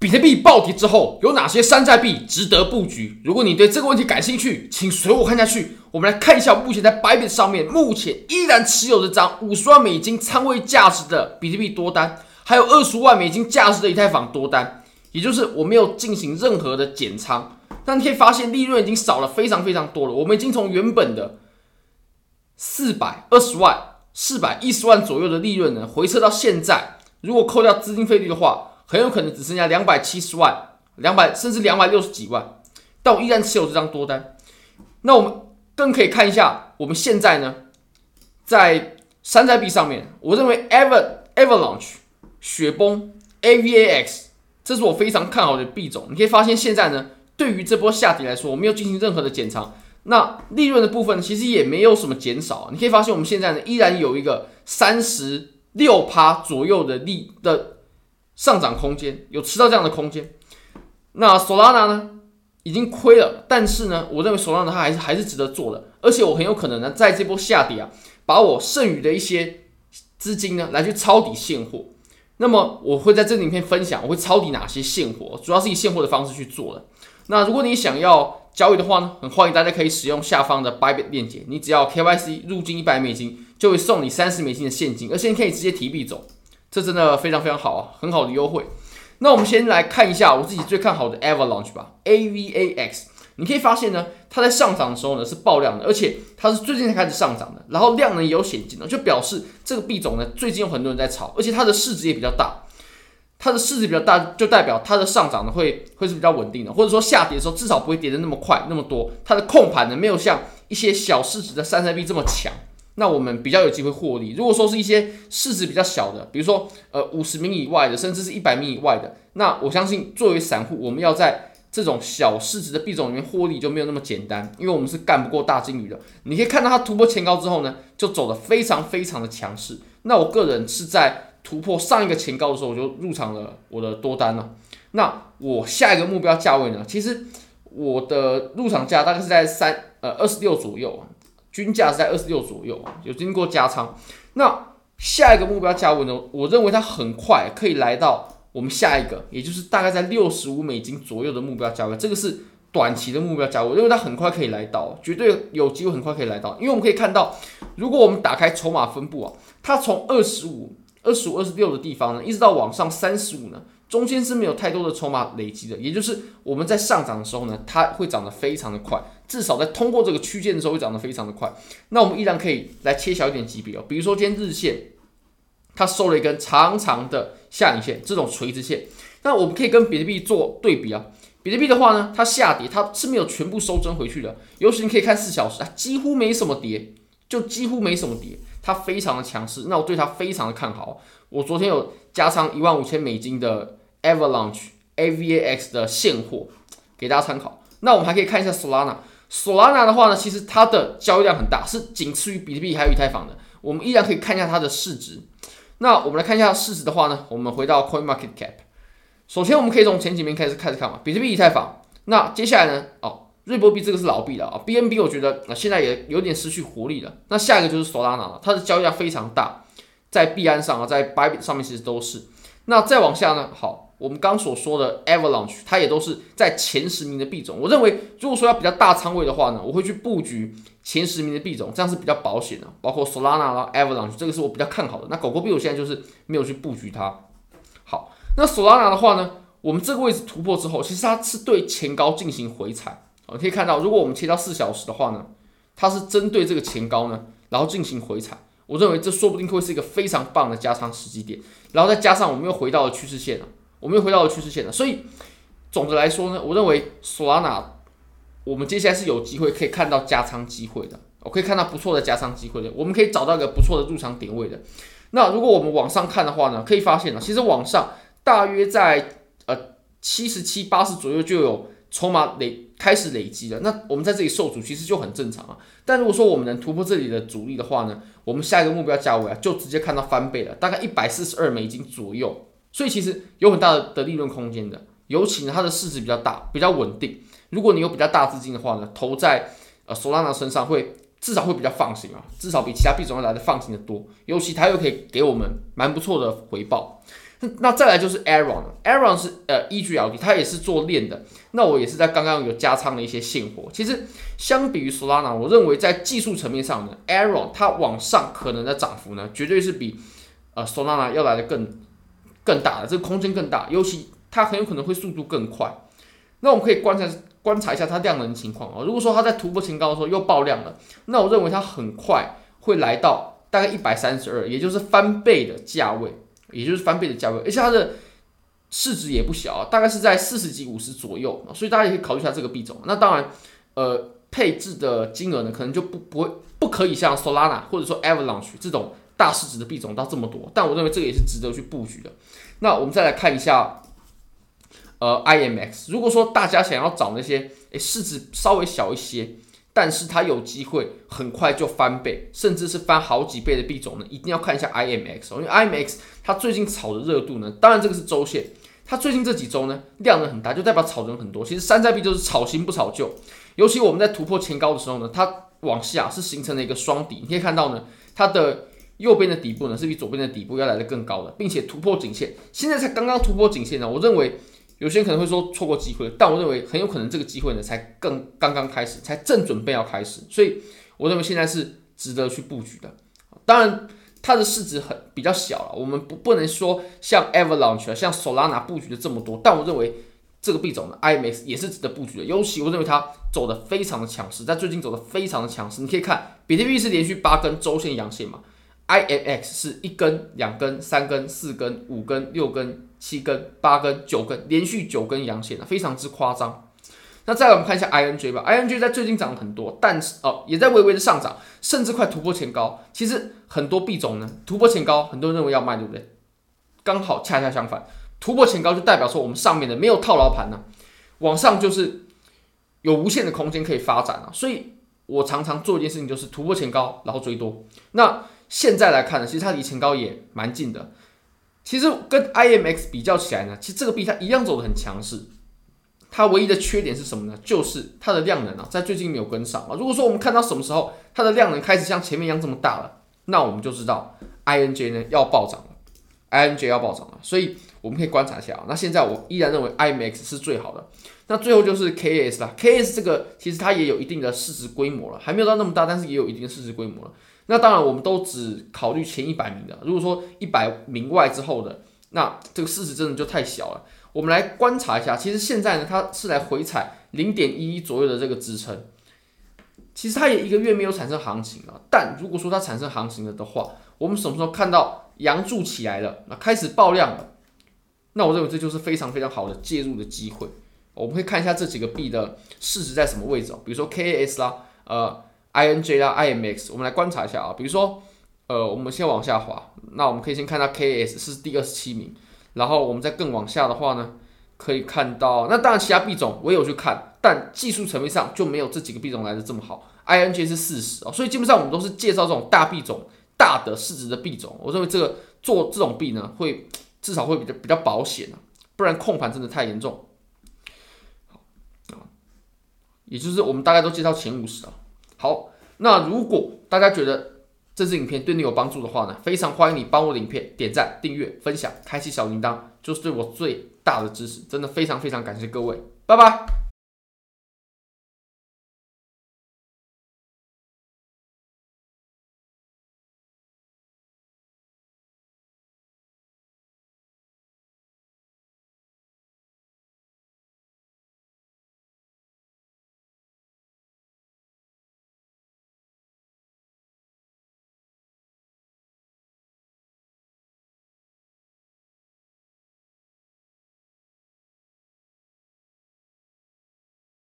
比特币暴跌之后，有哪些山寨币值得布局？如果你对这个问题感兴趣，请随我看下去。我们来看一下，目前在 Bybit 上面，目前依然持有这张五十万美金仓位价值的比特币多单，还有二十万美金价值的以太坊多单，也就是我没有进行任何的减仓。但你可以发现，利润已经少了非常非常多了。我们已经从原本的四百二十万、四百一十万左右的利润呢，回撤到现在，如果扣掉资金费率的话。很有可能只剩下两百七十万、两百甚至两百六十几万，但我依然持有这张多单。那我们更可以看一下，我们现在呢，在山寨币上面，我认为 Ever Avalanche 雪崩 AVAX，这是我非常看好的币种。你可以发现现在呢，对于这波下跌来说，我没有进行任何的减仓，那利润的部分其实也没有什么减少。你可以发现我们现在呢，依然有一个三十六趴左右的利的。上涨空间有吃到这样的空间，那 Solana 呢已经亏了，但是呢，我认为 Solana 它还是还是值得做的，而且我很有可能呢，在这波下跌啊，把我剩余的一些资金呢来去抄底现货。那么我会在这里影片分享，我会抄底哪些现货，主要是以现货的方式去做的。那如果你想要交易的话呢，很欢迎大家可以使用下方的 Bybit 链接，你只要 KYC 入金一百美金，就会送你三十美金的现金，而且你可以直接提币走。这真的非常非常好啊，很好的优惠。那我们先来看一下我自己最看好的 Avalanche 吧，AVAX。你可以发现呢，它在上涨的时候呢是爆量的，而且它是最近才开始上涨的，然后量呢也有显进的，就表示这个币种呢最近有很多人在炒，而且它的市值也比较大。它的市值比较大，就代表它的上涨呢会会是比较稳定的，或者说下跌的时候至少不会跌得那么快那么多。它的控盘呢没有像一些小市值的山寨币这么强。那我们比较有机会获利。如果说是一些市值比较小的，比如说呃五十名以外的，甚至是一百名以外的，那我相信作为散户，我们要在这种小市值的币种里面获利就没有那么简单，因为我们是干不过大鲸鱼的。你可以看到它突破前高之后呢，就走得非常非常的强势。那我个人是在突破上一个前高的时候，我就入场了我的多单了。那我下一个目标价位呢，其实我的入场价大概是在三呃二十六左右。均价是在二十六左右，有经过加仓。那下一个目标价位呢？我认为它很快可以来到我们下一个，也就是大概在六十五美金左右的目标价位。这个是短期的目标价位，我认为它很快可以来到，绝对有机会很快可以来到。因为我们可以看到，如果我们打开筹码分布啊，它从二十五、二十五、二十六的地方呢，一直到往上三十五呢。中间是没有太多的筹码累积的，也就是我们在上涨的时候呢，它会涨得非常的快，至少在通过这个区间的时候会涨得非常的快。那我们依然可以来切小一点级别哦，比如说今天日线，它收了一根长长的下影线，这种垂直线，那我们可以跟比特币做对比啊。比特币的话呢，它下跌它是没有全部收针回去的，尤其你可以看四小时，它几乎没什么跌，就几乎没什么跌，它非常的强势，那我对它非常的看好。我昨天有加仓一万五千美金的。Avalanche AVAX 的现货给大家参考。那我们还可以看一下 Solana。Solana 的话呢，其实它的交易量很大，是仅次于比特币还有以太坊的。我们依然可以看一下它的市值。那我们来看一下市值的话呢，我们回到 CoinMarketCap。首先，我们可以从前几名开始开始看嘛，比特币、以太坊。那接下来呢？哦，瑞波币这个是老币了啊。BNB 我觉得啊，现在也有点失去活力了。那下一个就是 Solana 了，它的交易量非常大，在币安上啊，在 Bybit 上面其实都是。那再往下呢？好。我们刚所说的 Avalanche，它也都是在前十名的币种。我认为，如果说要比较大仓位的话呢，我会去布局前十名的币种，这样是比较保险的。包括 Solana 啦、Avalanche，这个是我比较看好的。那狗狗币我现在就是没有去布局它。好，那 Solana 的话呢，我们这个位置突破之后，其实它是对前高进行回踩。我可以看到，如果我们切到四小时的话呢，它是针对这个前高呢，然后进行回踩。我认为这说不定会是一个非常棒的加仓时机点。然后再加上我们又回到了趋势线了。我们又回到了趋势线了，所以总的来说呢，我认为 Solana 我们接下来是有机会可以看到加仓机会的，我可以看到不错的加仓机会的，我们可以找到一个不错的入场点位的。那如果我们往上看的话呢，可以发现呢，其实往上大约在呃七十七八十左右就有筹码累开始累积了，那我们在这里受阻其实就很正常啊。但如果说我们能突破这里的阻力的话呢，我们下一个目标价位啊就直接看到翻倍了，大概一百四十二美金左右。所以其实有很大的的利润空间的，尤其呢它的市值比较大，比较稳定。如果你有比较大资金的话呢，投在呃 Solana 身上会至少会比较放心啊，至少比其他币种要来的放心的多。尤其它又可以给我们蛮不错的回报。那再来就是 Aron，Aron 是呃 EGLD，它也是做链的。那我也是在刚刚有加仓了一些现货。其实相比于 Solana，我认为在技术层面上呢，Aron 它往上可能的涨幅呢，绝对是比呃 Solana 要来的更更大的，这个空间更大，尤其它很有可能会速度更快。那我们可以观察观察一下它量能情况啊。如果说它在突破前高的时候又爆量了，那我认为它很快会来到大概一百三十二，也就是翻倍的价位。也就是翻倍的价位，而且它的市值也不小啊，大概是在四十几、五十左右，所以大家也可以考虑一下这个币种。那当然，呃，配置的金额呢，可能就不不会不可以像 Solana 或者说 Avalanche 这种大市值的币种到这么多，但我认为这个也是值得去布局的。那我们再来看一下，呃，IMX，如果说大家想要找那些诶市值稍微小一些。但是它有机会很快就翻倍，甚至是翻好几倍的币种呢，一定要看一下 IMX 哦，因为 IMX 它最近炒的热度呢，当然这个是周线，它最近这几周呢量能很大，就代表炒人很多。其实山寨币就是炒新不炒旧，尤其我们在突破前高的时候呢，它往下是形成了一个双底，你可以看到呢，它的右边的底部呢是比左边的底部要来的更高的，并且突破颈线，现在才刚刚突破颈线呢，我认为。有些人可能会说错过机会，但我认为很有可能这个机会呢才更刚刚开始，才正准备要开始，所以我认为现在是值得去布局的。当然，它的市值很比较小了，我们不不能说像 Avalanche 啊、像 Solana 布局的这么多，但我认为这个币种呢，IMX 也是值得布局的。尤其我认为它走的非常的强势，在最近走的非常的强势，你可以看比特币是连续八根周线阳线嘛，IMX 是一根、两根、三根、四根、五根、六根。七根、八根、九根，连续九根阳线，非常之夸张。那再来我们看一下 INJ 吧，INJ 在最近涨了很多，但是哦也在微微的上涨，甚至快突破前高。其实很多币种呢突破前高，很多人认为要卖，对不对？刚好恰恰相反，突破前高就代表说我们上面的没有套牢盘呢，往上就是有无限的空间可以发展了。所以我常常做一件事情，就是突破前高，然后追多。那现在来看呢，其实它离前高也蛮近的。其实跟 IMX 比较起来呢，其实这个币它一样走得很强势。它唯一的缺点是什么呢？就是它的量能啊，在最近没有跟上啊。如果说我们看到什么时候它的量能开始像前面一样这么大了，那我们就知道 INJ 呢要暴涨了，INJ 要暴涨了。所以我们可以观察一下啊。那现在我依然认为 IMX 是最好的。那最后就是 KAS 啦，KAS 这个其实它也有一定的市值规模了，还没有到那么大，但是也有一定的市值规模了。那当然，我们都只考虑前一百名的。如果说一百名外之后的，那这个市值真的就太小了。我们来观察一下，其实现在呢，它是来回踩零点一一左右的这个支撑。其实它也一个月没有产生行情了。但如果说它产生行情了的话，我们什么时候看到阳柱起来了，那开始爆量了，那我认为这就是非常非常好的介入的机会。我们会看一下这几个币的市值在什么位置，比如说 KAS 啦，呃。INJ 啦，IMX，我们来观察一下啊。比如说，呃，我们先往下滑，那我们可以先看到 KS 是第二十七名，然后我们再更往下的话呢，可以看到，那当然其他币种我也有去看，但技术层面上就没有这几个币种来的这么好。INJ 是四十哦，所以基本上我们都是介绍这种大币种、大的市值的币种。我认为这个做这种币呢，会至少会比较比较保险啊，不然控盘真的太严重。好啊，也就是我们大概都介绍前五十啊。好，那如果大家觉得这支影片对你有帮助的话呢，非常欢迎你帮我的影片点赞、订阅、分享、开启小铃铛，就是对我最大的支持。真的非常非常感谢各位，拜拜。